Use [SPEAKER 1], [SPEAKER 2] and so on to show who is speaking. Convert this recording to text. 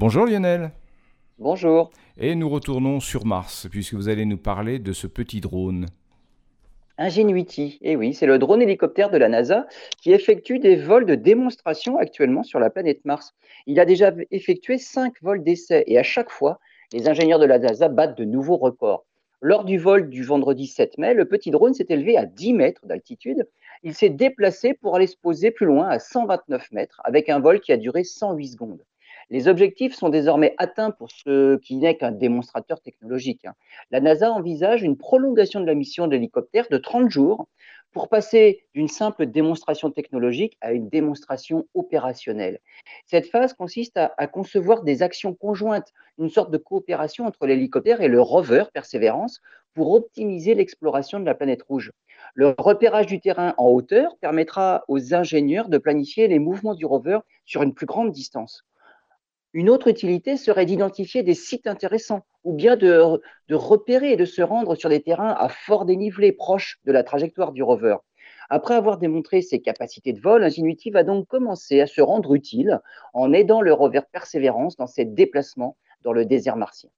[SPEAKER 1] Bonjour Lionel.
[SPEAKER 2] Bonjour.
[SPEAKER 1] Et nous retournons sur Mars, puisque vous allez nous parler de ce petit drone.
[SPEAKER 2] Ingenuity, et eh oui, c'est le drone hélicoptère de la NASA qui effectue des vols de démonstration actuellement sur la planète Mars. Il a déjà effectué cinq vols d'essai et à chaque fois, les ingénieurs de la NASA battent de nouveaux records. Lors du vol du vendredi 7 mai, le petit drone s'est élevé à 10 mètres d'altitude. Il s'est déplacé pour aller se poser plus loin à 129 mètres avec un vol qui a duré 108 secondes. Les objectifs sont désormais atteints pour ce qui n'est qu'un démonstrateur technologique. Hein. La NASA envisage une prolongation de la mission de l'hélicoptère de 30 jours pour passer d'une simple démonstration technologique à une démonstration opérationnelle. Cette phase consiste à, concevoir des actions conjointes, une sorte de coopération entre l'hélicoptère et le rover Perseverance pour optimiser l'exploration de la planète rouge. Le repérage du terrain en hauteur permettra aux ingénieurs de planifier les mouvements du rover sur une plus grande distance. Une autre utilité serait d'identifier des sites intéressants ou bien de, repérer et de se rendre sur des terrains à fort dénivelé proches de la trajectoire du rover. Après avoir démontré ses capacités de vol, Ingenuity va donc commencer à se rendre utile en aidant le rover Perseverance dans ses déplacements dans le désert martien.